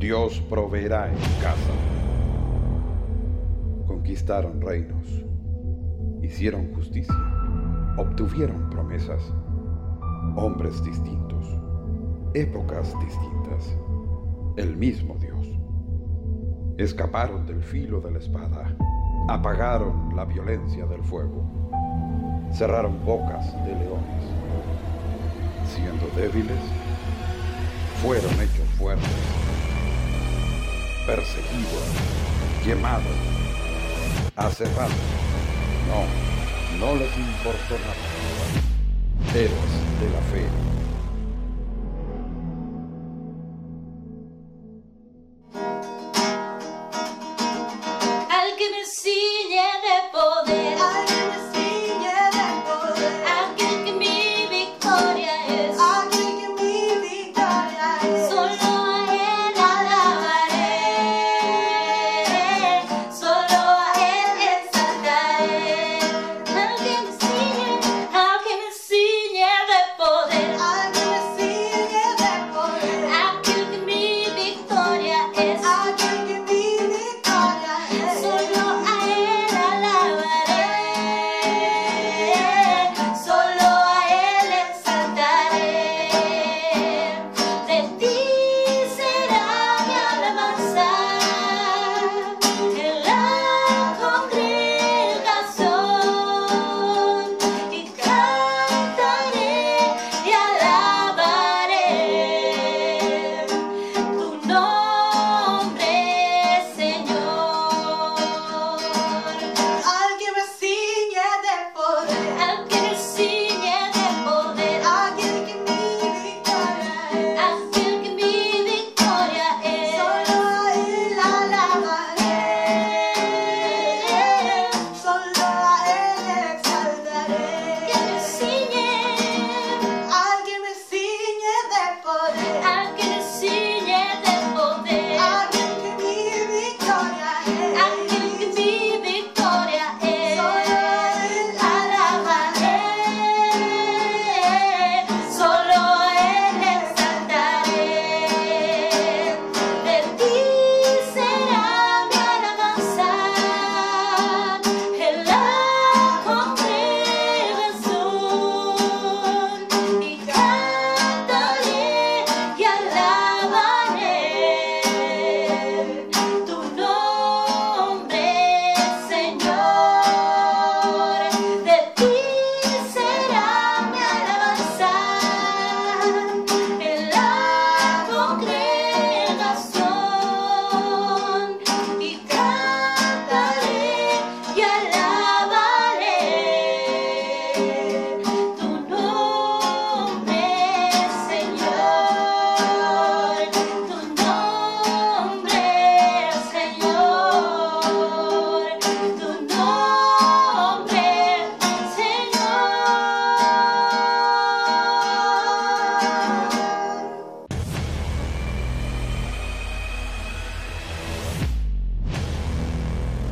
Dios proveerá en casa. Conquistaron reinos, hicieron justicia, obtuvieron promesas, hombres distintos, épocas distintas, el mismo Dios. Escaparon del filo de la espada, apagaron la violencia del fuego, cerraron bocas de leones. Siendo débiles, fueron hechos fuertes, perseguidos, quemados, aserrados. No, no les importó nada. Héroes de la fe.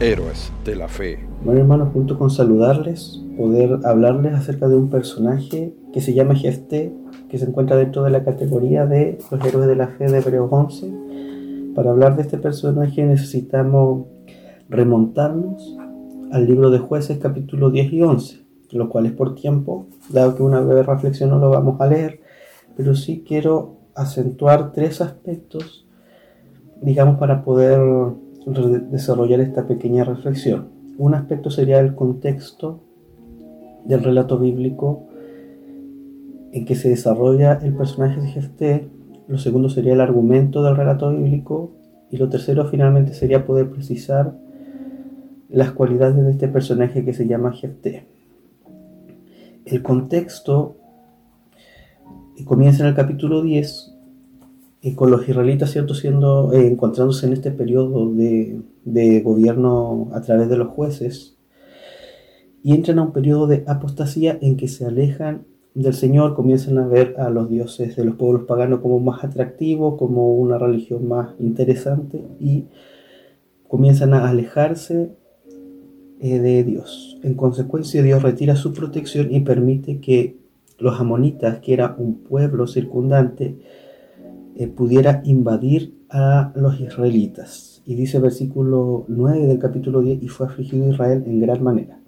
Héroes de la fe. Bueno hermanos, junto con saludarles, poder hablarles acerca de un personaje que se llama Jefté, que se encuentra dentro de la categoría de los héroes de la fe de Hebreos 11. Para hablar de este personaje necesitamos remontarnos al libro de jueces capítulo 10 y 11, lo cual es por tiempo, dado que una breve reflexión no lo vamos a leer, pero sí quiero acentuar tres aspectos, digamos, para poder desarrollar esta pequeña reflexión. Un aspecto sería el contexto del relato bíblico en que se desarrolla el personaje de Jefté, lo segundo sería el argumento del relato bíblico y lo tercero finalmente sería poder precisar las cualidades de este personaje que se llama Jefté. El contexto comienza en el capítulo 10 y con los israelitas ¿cierto? Siendo, eh, encontrándose en este periodo de, de, gobierno a través de los jueces, y entran a un periodo de apostasía en que se alejan del Señor, comienzan a ver a los dioses de los pueblos paganos como más atractivos, como una religión más interesante, y comienzan a alejarse eh, de Dios. En consecuencia, Dios retira su protección y permite que los amonitas, que era un pueblo circundante, eh, pudiera invadir a los israelitas. Y dice versículo 9 del capítulo 10, y fue afligido Israel en gran manera.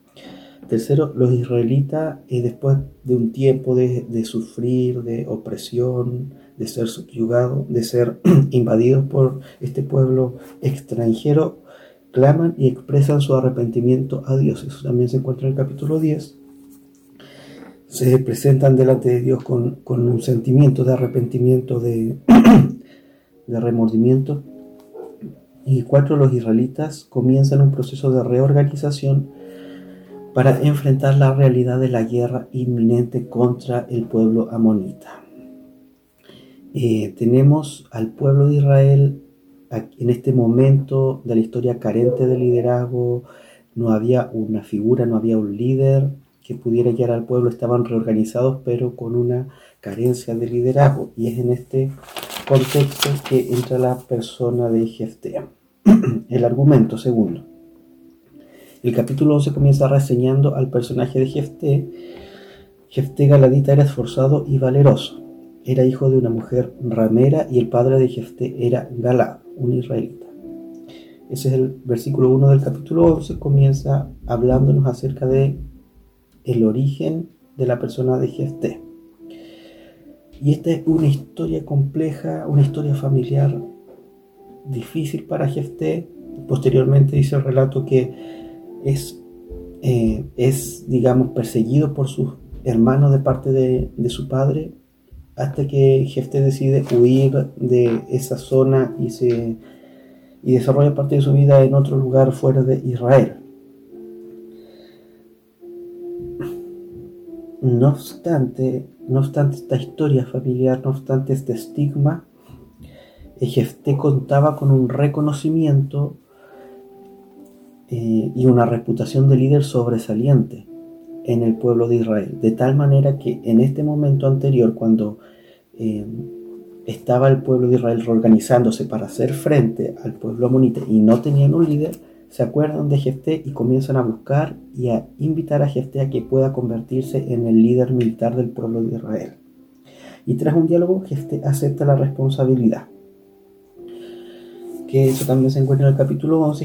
Tercero, los israelitas, eh, después de un tiempo de, de, sufrir, de opresión, de ser subyugados, de ser invadidos por este pueblo extranjero, claman y expresan su arrepentimiento a Dios. Eso también se encuentra en el capítulo 10. Se presentan delante de Dios con, con un sentimiento de arrepentimiento, de, de remordimiento. Y cuatro, los israelitas comienzan un proceso de reorganización para enfrentar la realidad de la guerra inminente contra el pueblo amonita. Eh, tenemos al pueblo de Israel en este momento de la historia carente de liderazgo, no había una figura, no había un líder que pudiera guiar al pueblo, estaban reorganizados pero con una carencia de liderazgo. Y es en este contexto que entra la persona de Jeftea. El argumento segundo. El capítulo 11 comienza reseñando al personaje de Jefté. Jefté Galadita era esforzado y valeroso. Era hijo de una mujer ramera y el padre de Jefté era Galad, un israelita. Ese es el versículo 1 del capítulo 11. Comienza hablándonos acerca de el origen de la persona de Jefté. Y esta es una historia compleja, una historia familiar difícil para Jefté. Posteriormente dice el relato que es, eh, es digamos, perseguido por sus hermanos de parte de, su padre hasta que Jefté decide huir de esa zona y, se, y desarrolla parte de su vida en otro lugar fuera de Israel. No obstante, no obstante esta historia familiar, no obstante este estigma, Jefté contaba con un reconocimiento eh, y una reputación de líder sobresaliente en el pueblo de Israel, de tal manera que en este momento anterior, cuando eh, estaba el pueblo de Israel reorganizándose para hacer frente al pueblo amonita y no tenían un líder, se acuerdan de Jefté y comienzan a buscar y a invitar a Jefté a que pueda convertirse en el líder militar del pueblo de Israel. Y tras un diálogo, Jefté acepta la responsabilidad. Que eso también se encuentra en el capítulo 11.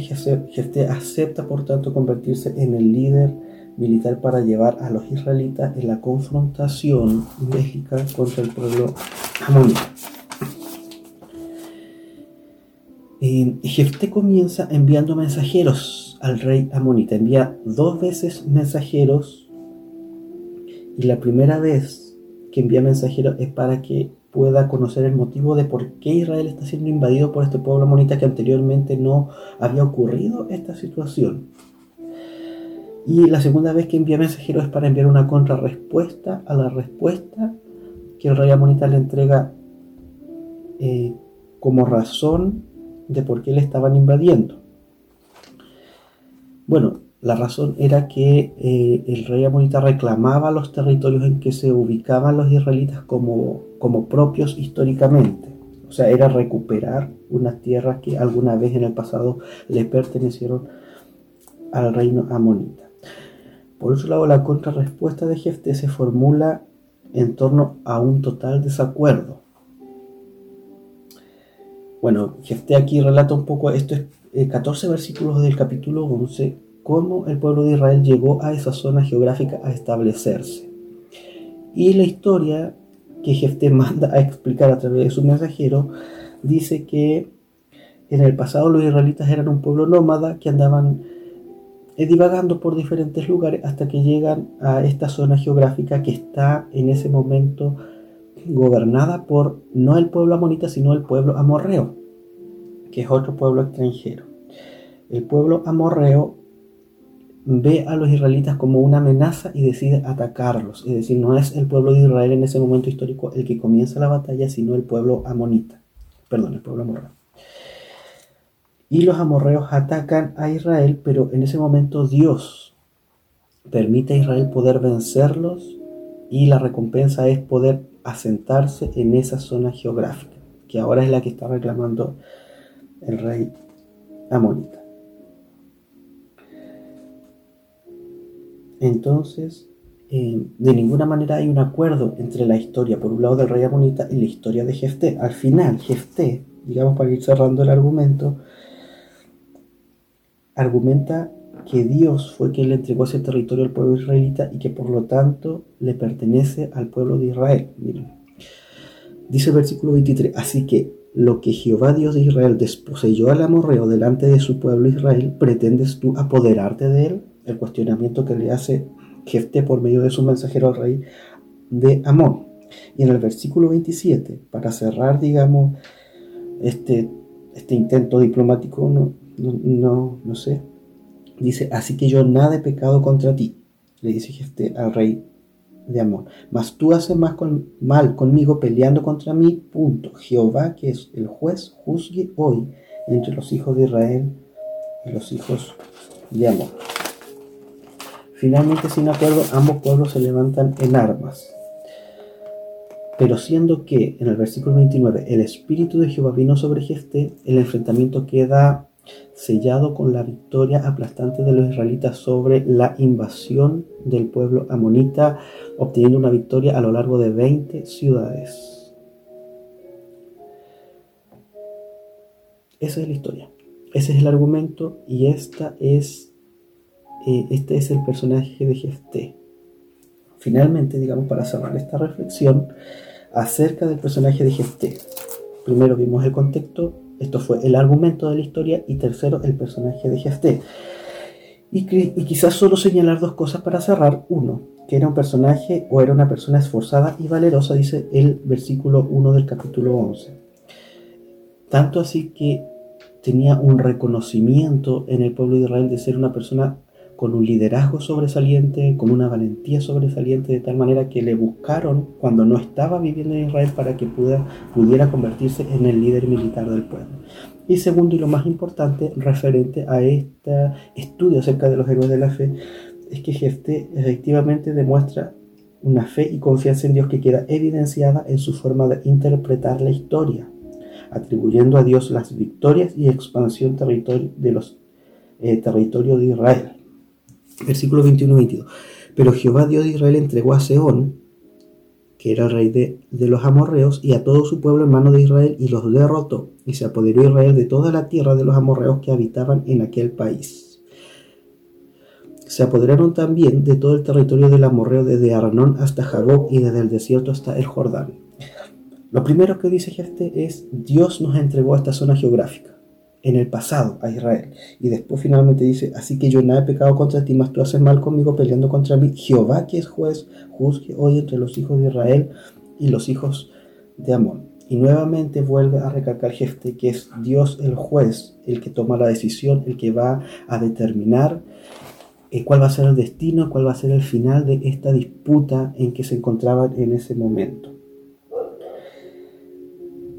Jefté acepta, por tanto, convertirse en el líder militar para llevar a los israelitas en la confrontación bélica contra el pueblo amonita. Eh, Jefté comienza enviando mensajeros al rey Amonita. Envía dos veces mensajeros. Y la primera vez que envía mensajeros es para que pueda conocer el motivo de por qué Israel está siendo invadido por este pueblo amonita que anteriormente no había ocurrido esta situación. Y la segunda vez que envía mensajeros es para enviar una contrarrespuesta a la respuesta que el rey amonita le entrega eh, como razón de por qué le estaban invadiendo. Bueno, la razón era que eh, el rey amonita reclamaba los territorios en que se ubicaban los israelitas como, como propios históricamente. O sea, era recuperar unas tierras que alguna vez en el pasado le pertenecieron al reino amonita. Por otro lado, la contrarrespuesta de Jefté se formula en torno a un total desacuerdo bueno, Jefté aquí relata un poco, esto es 14 eh, versículos del capítulo 11, cómo el pueblo de Israel llegó a esa zona geográfica a establecerse. Y la historia que Jefté manda a explicar a través de su mensajero dice que en el pasado los israelitas eran un pueblo nómada que andaban eh, divagando por diferentes lugares hasta que llegan a esta zona geográfica que está en ese momento gobernada por no el pueblo amonita, sino el pueblo amorreo, que es otro pueblo extranjero. El pueblo amorreo ve a los israelitas como una amenaza y decide atacarlos. Es decir, no es el pueblo de Israel en ese momento histórico el que comienza la batalla, sino el pueblo amonita. Perdón, el pueblo amorreo. Y los amorreos atacan a Israel, pero en ese momento Dios permite a Israel poder vencerlos y la recompensa es poder asentarse en esa zona geográfica, que ahora es la que está reclamando el rey amonita. Entonces, eh, de ninguna manera hay un acuerdo entre la historia, por un lado, del rey amonita y la historia de Jefté. Al final, Jefté digamos para ir cerrando el argumento, argumenta que Dios fue quien le entregó ese territorio al pueblo israelita y que por lo tanto le pertenece al pueblo de Israel. Miren. Dice el versículo 23, así que lo que Jehová Dios de Israel desposeyó al amorreo delante de su pueblo Israel, ¿pretendes tú apoderarte de él? El cuestionamiento que le hace Jefte por medio de su mensajero al rey de Amón. Y en el versículo 27, para cerrar, digamos, este, este intento diplomático, no, no, no, sé, dice, así que yo nada he pecado contra ti, le dice Jefte al rey de Amón. Mas tú haces más mal conmigo peleando contra mí, punto. Jehová, que es el juez, juzgue hoy entre los hijos de Israel y los hijos de Amón. Finalmente, sin acuerdo, ambos pueblos se levantan en armas. Pero siendo que, en el versículo 29, el Espíritu de Jehová vino sobre Jefté, el enfrentamiento queda sellado con la victoria aplastante de los israelitas sobre la invasión del pueblo amonita, obteniendo una victoria a lo largo de 20 ciudades. Esa es la historia, ese es el argumento y esta es este es el personaje de Jefté. Finalmente, digamos, para cerrar esta reflexión acerca del personaje de Jefté. Primero vimos el contexto, esto fue el argumento de la historia, y tercero, el personaje de Jefté. Y, quizás solo señalar dos cosas para cerrar. Uno, que era un personaje o era una persona esforzada y valerosa, dice el versículo 1 del capítulo 11. Tanto así que tenía un reconocimiento en el pueblo de Israel de ser una persona con un liderazgo sobresaliente, con una valentía sobresaliente, de tal manera que le buscaron cuando no estaba viviendo en Israel para que pudiera, pudiera convertirse en el líder militar del pueblo. Y segundo, y lo más importante, referente a este estudio acerca de los héroes de la fe, es que Jefté efectivamente demuestra una fe y confianza en Dios que queda evidenciada en su forma de interpretar la historia, atribuyendo a Dios las victorias y expansión de los eh, territorios de Israel. Versículo 21-22. Pero Jehová Dios de Israel entregó a Seón, que era rey de, los amorreos, y a todo su pueblo en mano de Israel, y los derrotó, y se apoderó Israel de toda la tierra de los amorreos que habitaban en aquel país. Se apoderaron también de todo el territorio del amorreo desde Arnón hasta Jabob y desde el desierto hasta el Jordán. Lo primero que dice este es, Dios nos entregó esta zona geográfica en el pasado a Israel. Y después finalmente dice, así que yo nada he pecado contra ti, mas tú haces mal conmigo peleando contra mí. Jehová que es juez, juzgue hoy entre los hijos de Israel y los hijos de Amón. Y nuevamente vuelve a recalcar Jefte que es Dios el juez, el que toma la decisión, el que va a determinar eh, cuál va a ser el destino, cuál va a ser el final de esta disputa en que se encontraban en ese momento.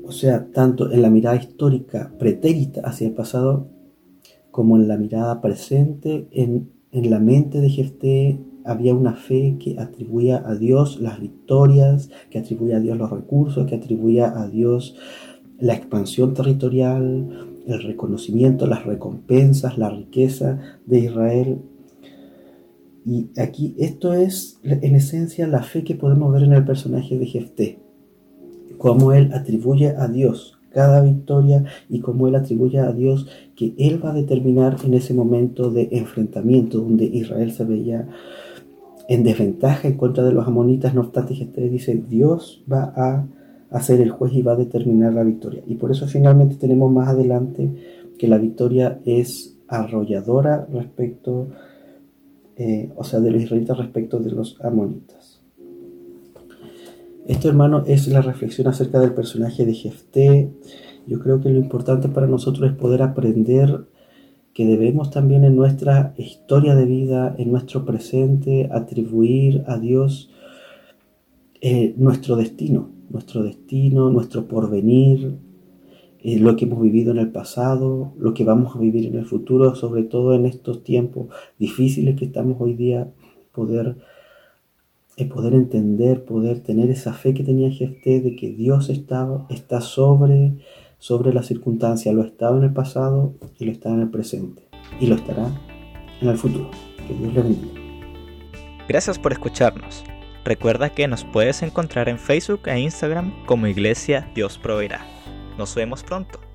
O sea, tanto en la mirada histórica pretérita hacia el pasado, como en la mirada presente, en, la mente de Jefté había una fe que atribuía a Dios las victorias, que atribuía a Dios los recursos, que atribuía a Dios la expansión territorial, el reconocimiento, las recompensas, la riqueza de Israel. Y aquí esto es en esencia la fe que podemos ver en el personaje de Jefté cómo Él atribuye a Dios cada victoria y cómo Él atribuye a Dios que Él va a determinar en ese momento de enfrentamiento donde Israel se veía en desventaja en contra de los amonitas, no obstante Jesús dice, Dios va a, ser el juez y va a determinar la victoria. Y por eso finalmente tenemos más adelante que la victoria es arrolladora respecto, eh, o sea, de los israelitas respecto de los amonitas. Esto, hermano, es la reflexión acerca del personaje de Jefté. Yo creo que lo importante para nosotros es poder aprender que debemos también en nuestra historia de vida, en nuestro presente, atribuir a Dios eh, nuestro destino, nuestro destino, nuestro porvenir, eh, lo que hemos vivido en el pasado, lo que vamos a vivir en el futuro, sobre todo en estos tiempos difíciles que estamos hoy día, poder poder entender, poder tener esa fe que tenía Jefté de que Dios está, está sobre, sobre la circunstancia, lo estaba en el pasado y lo está en el presente y lo estará en el futuro. Que Dios le bendiga. Gracias por escucharnos. Recuerda que nos puedes encontrar en Facebook e Instagram como Iglesia Dios Proveerá. Nos vemos pronto.